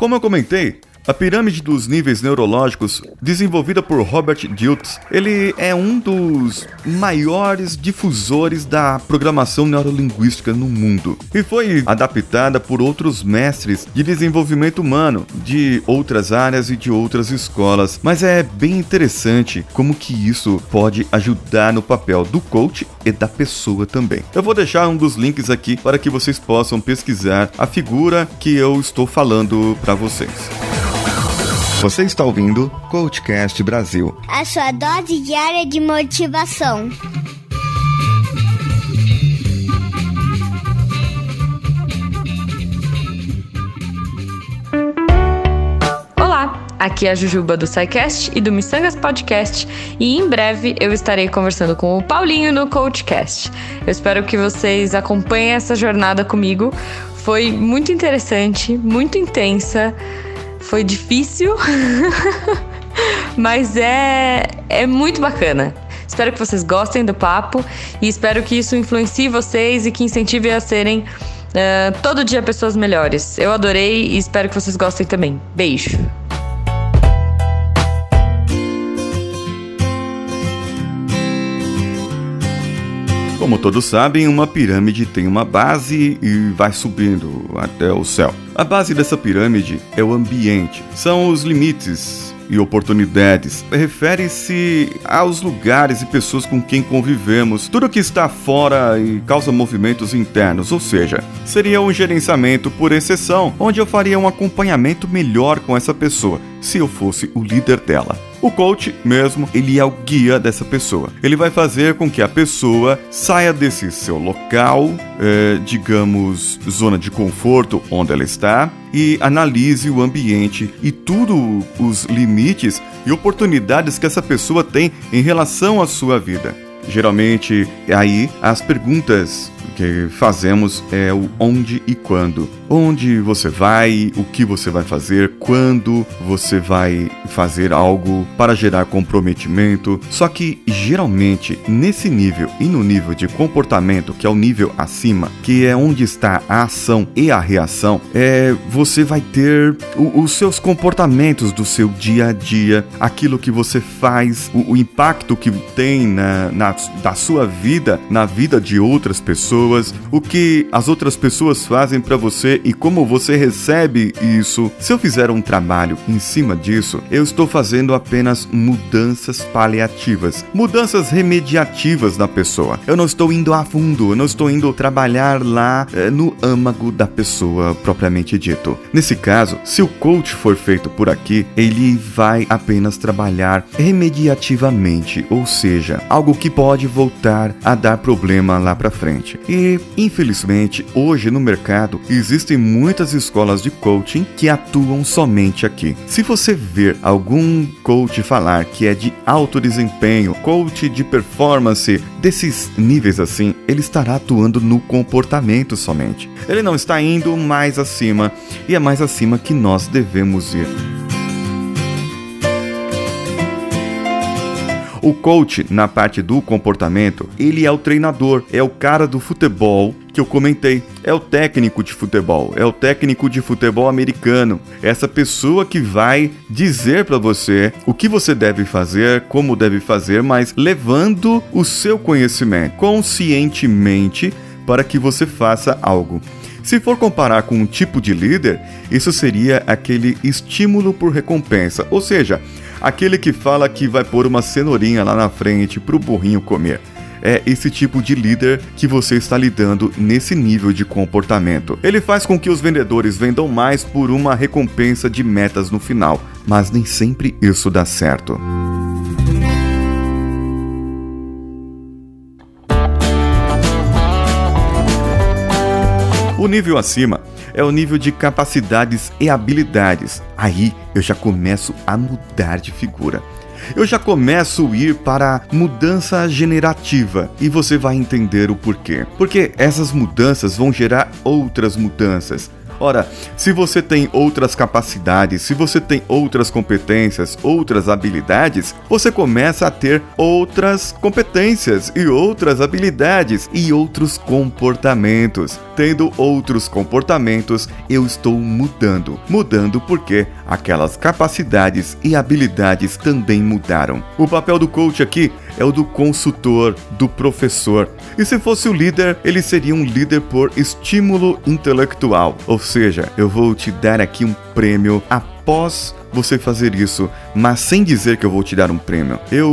Como eu comentei, a pirâmide dos níveis neurológicos, desenvolvida por Robert Dilts, ele é um dos maiores difusores da programação neurolinguística no mundo e foi adaptada por outros mestres de desenvolvimento humano de outras áreas e de outras escolas. Mas é bem interessante como que isso pode ajudar no papel do coach e da pessoa também. Eu vou deixar um dos links aqui para que vocês possam pesquisar a figura que eu estou falando para vocês. Você está ouvindo Coachcast Brasil. A sua dose diária de motivação. Olá, aqui é a Jujuba do SciCast e do Missangas Podcast e em breve eu estarei conversando com o Paulinho no Coachcast. Eu espero que vocês acompanhem essa jornada comigo. Foi muito interessante, muito intensa. Foi difícil, mas é, é muito bacana. Espero que vocês gostem do papo e espero que isso influencie vocês e que incentive a serem uh, todo dia pessoas melhores. Eu adorei e espero que vocês gostem também. Beijo! Como todos sabem, uma pirâmide tem uma base e vai subindo até o céu. A base dessa pirâmide é o ambiente, são os limites e oportunidades. Refere-se aos lugares e pessoas com quem convivemos, tudo que está fora e causa movimentos internos, ou seja, seria um gerenciamento por exceção, onde eu faria um acompanhamento melhor com essa pessoa, se eu fosse o líder dela. O coach mesmo, ele é o guia dessa pessoa. Ele vai fazer com que a pessoa saia desse seu local, é, digamos, zona de conforto onde ela está, e analise o ambiente e tudo os limites e oportunidades que essa pessoa tem em relação à sua vida. Geralmente, aí as perguntas que fazemos é o onde e quando. Onde você vai, o que você vai fazer, quando você vai fazer algo para gerar comprometimento. Só que geralmente nesse nível e no nível de comportamento, que é o nível acima, que é onde está a ação e a reação, é você vai ter o, os seus comportamentos do seu dia a dia, aquilo que você faz, o, o impacto que tem na, na da sua vida na vida de outras pessoas, o que as outras pessoas fazem para você e como você recebe isso. Se eu fizer um trabalho em cima disso, eu estou fazendo apenas mudanças paliativas, mudanças remediativas na pessoa. Eu não estou indo a fundo, eu não estou indo trabalhar lá é, no âmago da pessoa propriamente dito. Nesse caso, se o coach for feito por aqui, ele vai apenas trabalhar remediativamente, ou seja, algo que pode voltar a dar problema lá para frente. E, infelizmente, hoje no mercado existem muitas escolas de coaching que atuam somente aqui. Se você ver algum coach falar que é de alto desempenho, coach de performance, desses níveis assim, ele estará atuando no comportamento somente. Ele não está indo mais acima e é mais acima que nós devemos ir. O coach, na parte do comportamento, ele é o treinador, é o cara do futebol que eu comentei. É o técnico de futebol, é o técnico de futebol americano. Essa pessoa que vai dizer para você o que você deve fazer, como deve fazer, mas levando o seu conhecimento conscientemente para que você faça algo. Se for comparar com um tipo de líder, isso seria aquele estímulo por recompensa, ou seja, aquele que fala que vai pôr uma cenourinha lá na frente para o burrinho comer. É esse tipo de líder que você está lidando nesse nível de comportamento. Ele faz com que os vendedores vendam mais por uma recompensa de metas no final, mas nem sempre isso dá certo. O nível acima é o nível de capacidades e habilidades. Aí eu já começo a mudar de figura. Eu já começo a ir para mudança generativa e você vai entender o porquê. Porque essas mudanças vão gerar outras mudanças. Ora, se você tem outras capacidades, se você tem outras competências, outras habilidades, você começa a ter outras competências e outras habilidades e outros comportamentos. Tendo outros comportamentos, eu estou mudando. Mudando porque aquelas capacidades e habilidades também mudaram. O papel do coach aqui é o do consultor, do professor. E se fosse o líder, ele seria um líder por estímulo intelectual. Ou seja, eu vou te dar aqui um prêmio após você fazer isso, mas sem dizer que eu vou te dar um prêmio. Eu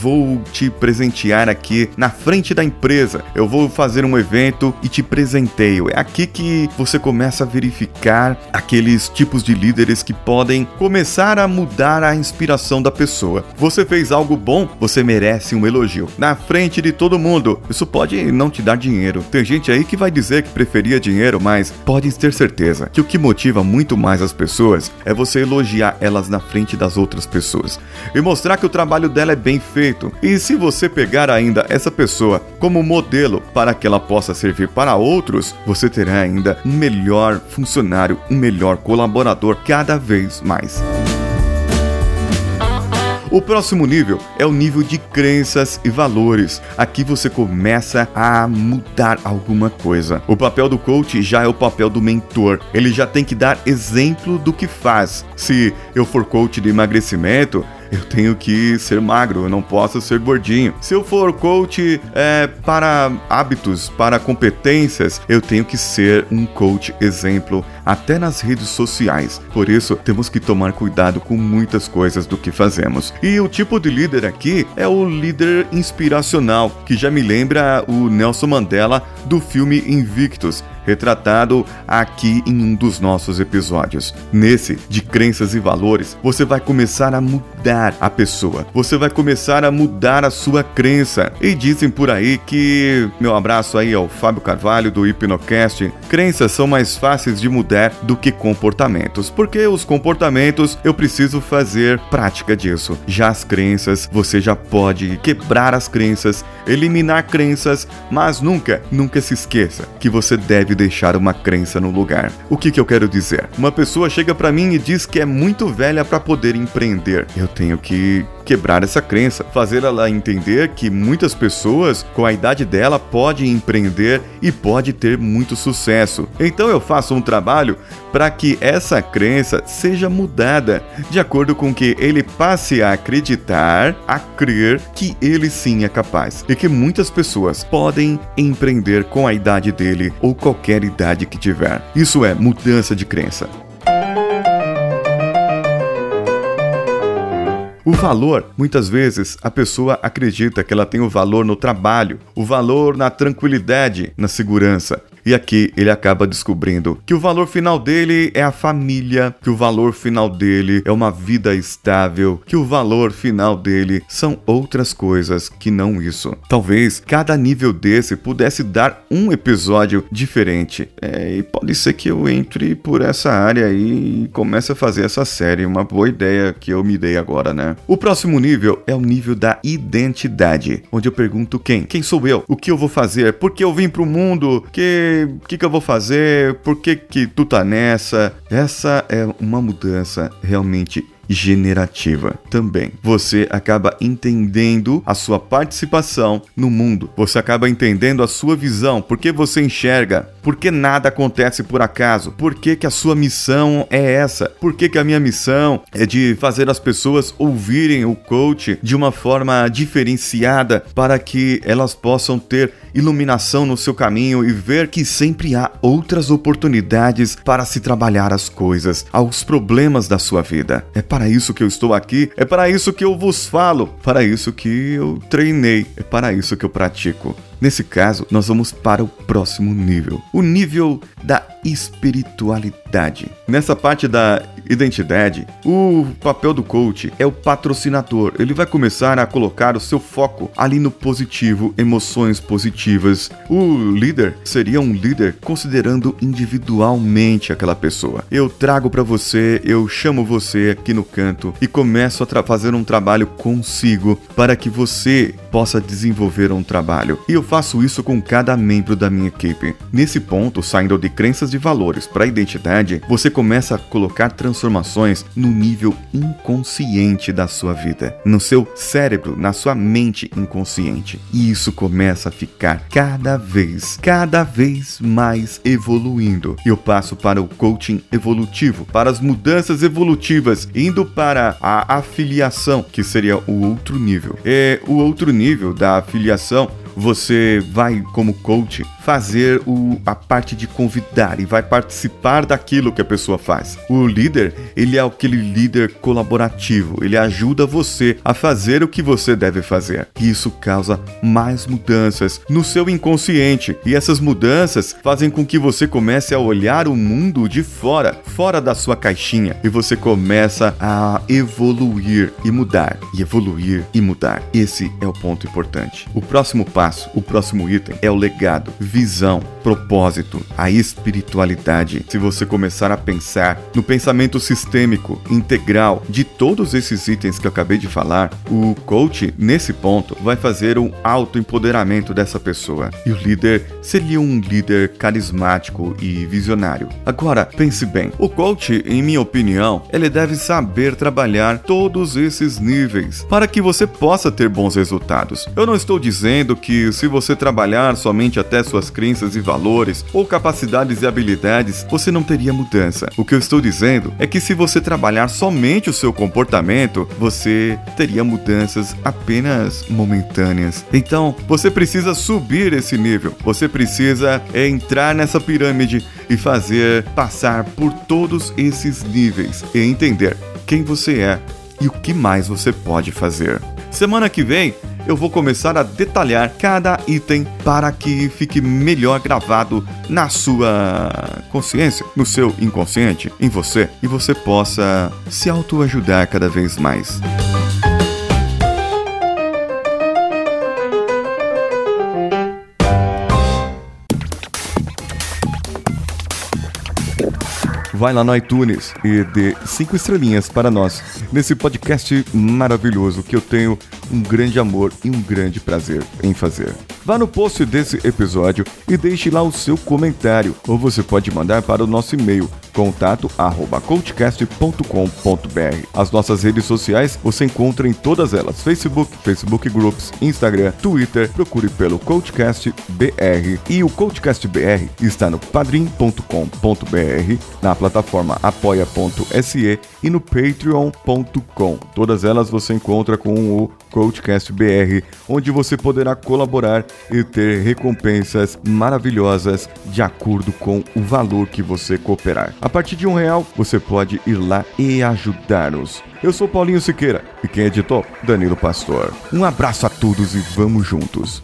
vou te presentear aqui na frente da empresa. Eu vou fazer um evento e te presenteio. É aqui que você começa a verificar aqueles tipos de líderes que podem começar a mudar a inspiração da pessoa. Você fez algo bom, você merece um elogio. Na frente de todo mundo. Isso pode não te dar dinheiro. Tem gente aí que vai dizer que preferia dinheiro, mas pode ter certeza que o que motiva muito mais as pessoas é você elogiar elas na frente das outras pessoas e mostrar que o trabalho dela é bem feito. E se você pegar ainda essa pessoa como modelo para que ela possa servir para outros, você terá ainda um melhor funcionário, um melhor colaborador cada vez mais. O próximo nível é o nível de crenças e valores. Aqui você começa a mudar alguma coisa. O papel do coach já é o papel do mentor. Ele já tem que dar exemplo do que faz. Se eu for coach de emagrecimento, eu tenho que ser magro, eu não posso ser gordinho. Se eu for coach é, para hábitos, para competências, eu tenho que ser um coach exemplo até nas redes sociais. Por isso, temos que tomar cuidado com muitas coisas do que fazemos. E o tipo de líder aqui é o líder inspiracional, que já me lembra o Nelson Mandela do filme Invictus retratado aqui em um dos nossos episódios. Nesse, de crenças e valores, você vai começar a mudar a pessoa, você vai começar a mudar a sua crença. E dizem por aí que, meu abraço aí ao Fábio Carvalho do Hipnocast, crenças são mais fáceis de mudar do que comportamentos, porque os comportamentos eu preciso fazer prática disso. Já as crenças, você já pode quebrar as crenças, eliminar crenças, mas nunca, nunca se esqueça que você deve deixar uma crença no lugar. O que, que eu quero dizer? Uma pessoa chega para mim e diz que é muito velha para poder empreender. Eu tenho que quebrar essa crença, fazer ela entender que muitas pessoas com a idade dela podem empreender e pode ter muito sucesso. Então eu faço um trabalho para que essa crença seja mudada, de acordo com que ele passe a acreditar, a crer que ele sim é capaz e que muitas pessoas podem empreender com a idade dele ou qualquer idade que tiver. Isso é mudança de crença. O valor, muitas vezes a pessoa acredita que ela tem o valor no trabalho, o valor na tranquilidade, na segurança. E aqui ele acaba descobrindo que o valor final dele é a família, que o valor final dele é uma vida estável, que o valor final dele são outras coisas que não isso. Talvez cada nível desse pudesse dar um episódio diferente. É, e pode ser que eu entre por essa área e comece a fazer essa série. Uma boa ideia que eu me dei agora, né? O próximo nível é o nível da identidade, onde eu pergunto quem? Quem sou eu? O que eu vou fazer? Por que eu vim pro mundo? Que o que, que eu vou fazer? Por que, que tu tá nessa? Essa é uma mudança realmente generativa também. Você acaba entendendo a sua participação no mundo, você acaba entendendo a sua visão, porque você enxerga, porque nada acontece por acaso, por que, que a sua missão é essa, por que, que a minha missão é de fazer as pessoas ouvirem o coach de uma forma diferenciada para que elas possam ter iluminação no seu caminho e ver que sempre há outras oportunidades para se trabalhar as coisas, aos problemas da sua vida. É para isso que eu estou aqui, é para isso que eu vos falo, para isso que eu treinei, é para isso que eu pratico. Nesse caso, nós vamos para o próximo nível, o nível da espiritualidade. Nessa parte da identidade, o papel do coach é o patrocinador. Ele vai começar a colocar o seu foco ali no positivo, emoções positivas. O líder seria um líder considerando individualmente aquela pessoa. Eu trago para você, eu chamo você aqui no canto e começo a fazer um trabalho consigo para que você possa desenvolver um trabalho. E eu faço isso com cada membro da minha equipe. Nesse ponto, saindo de crenças e valores para a identidade, você começa a colocar transformações no nível inconsciente da sua vida, no seu cérebro, na sua mente inconsciente. E isso começa a ficar cada vez, cada vez mais evoluindo. Eu passo para o coaching evolutivo, para as mudanças evolutivas, indo para a afiliação, que seria o outro nível. É o outro nível da afiliação você vai, como coach, fazer o, a parte de convidar e vai participar daquilo que a pessoa faz. O líder, ele é aquele líder colaborativo, ele ajuda você a fazer o que você deve fazer. E isso causa mais mudanças no seu inconsciente. E essas mudanças fazem com que você comece a olhar o mundo de fora, fora da sua caixinha, e você começa a evoluir e mudar, e evoluir e mudar. Esse é o ponto importante. O próximo passo passo, o próximo item é o legado, visão, propósito, a espiritualidade. Se você começar a pensar no pensamento sistêmico, integral de todos esses itens que eu acabei de falar, o coach, nesse ponto, vai fazer um autoempoderamento dessa pessoa. E o líder seria um líder carismático e visionário. Agora, pense bem: o coach, em minha opinião, ele deve saber trabalhar todos esses níveis para que você possa ter bons resultados. Eu não estou dizendo que que se você trabalhar somente até suas crenças e valores ou capacidades e habilidades, você não teria mudança. O que eu estou dizendo é que se você trabalhar somente o seu comportamento, você teria mudanças apenas momentâneas. Então, você precisa subir esse nível. Você precisa entrar nessa pirâmide e fazer passar por todos esses níveis e entender quem você é e o que mais você pode fazer. Semana que vem eu vou começar a detalhar cada item para que fique melhor gravado na sua consciência, no seu inconsciente, em você e você possa se autoajudar cada vez mais. vai lá no iTunes e dê cinco estrelinhas para nós nesse podcast maravilhoso que eu tenho um grande amor e um grande prazer em fazer. Vá no post desse episódio e deixe lá o seu comentário, ou você pode mandar para o nosso e-mail contato arroba coachcast.com.br. As nossas redes sociais você encontra em todas elas: Facebook, Facebook Groups, Instagram, Twitter. Procure pelo Coachcast BR e o Coachcast BR está no padrim.com.br, na plataforma apoia.se e no patreon.com. Todas elas você encontra com o Coachcast BR, onde você poderá colaborar e ter recompensas maravilhosas de acordo com o valor que você cooperar. A partir de um real, você pode ir lá e ajudar-nos. Eu sou Paulinho Siqueira e quem editou? Danilo Pastor. Um abraço a todos e vamos juntos.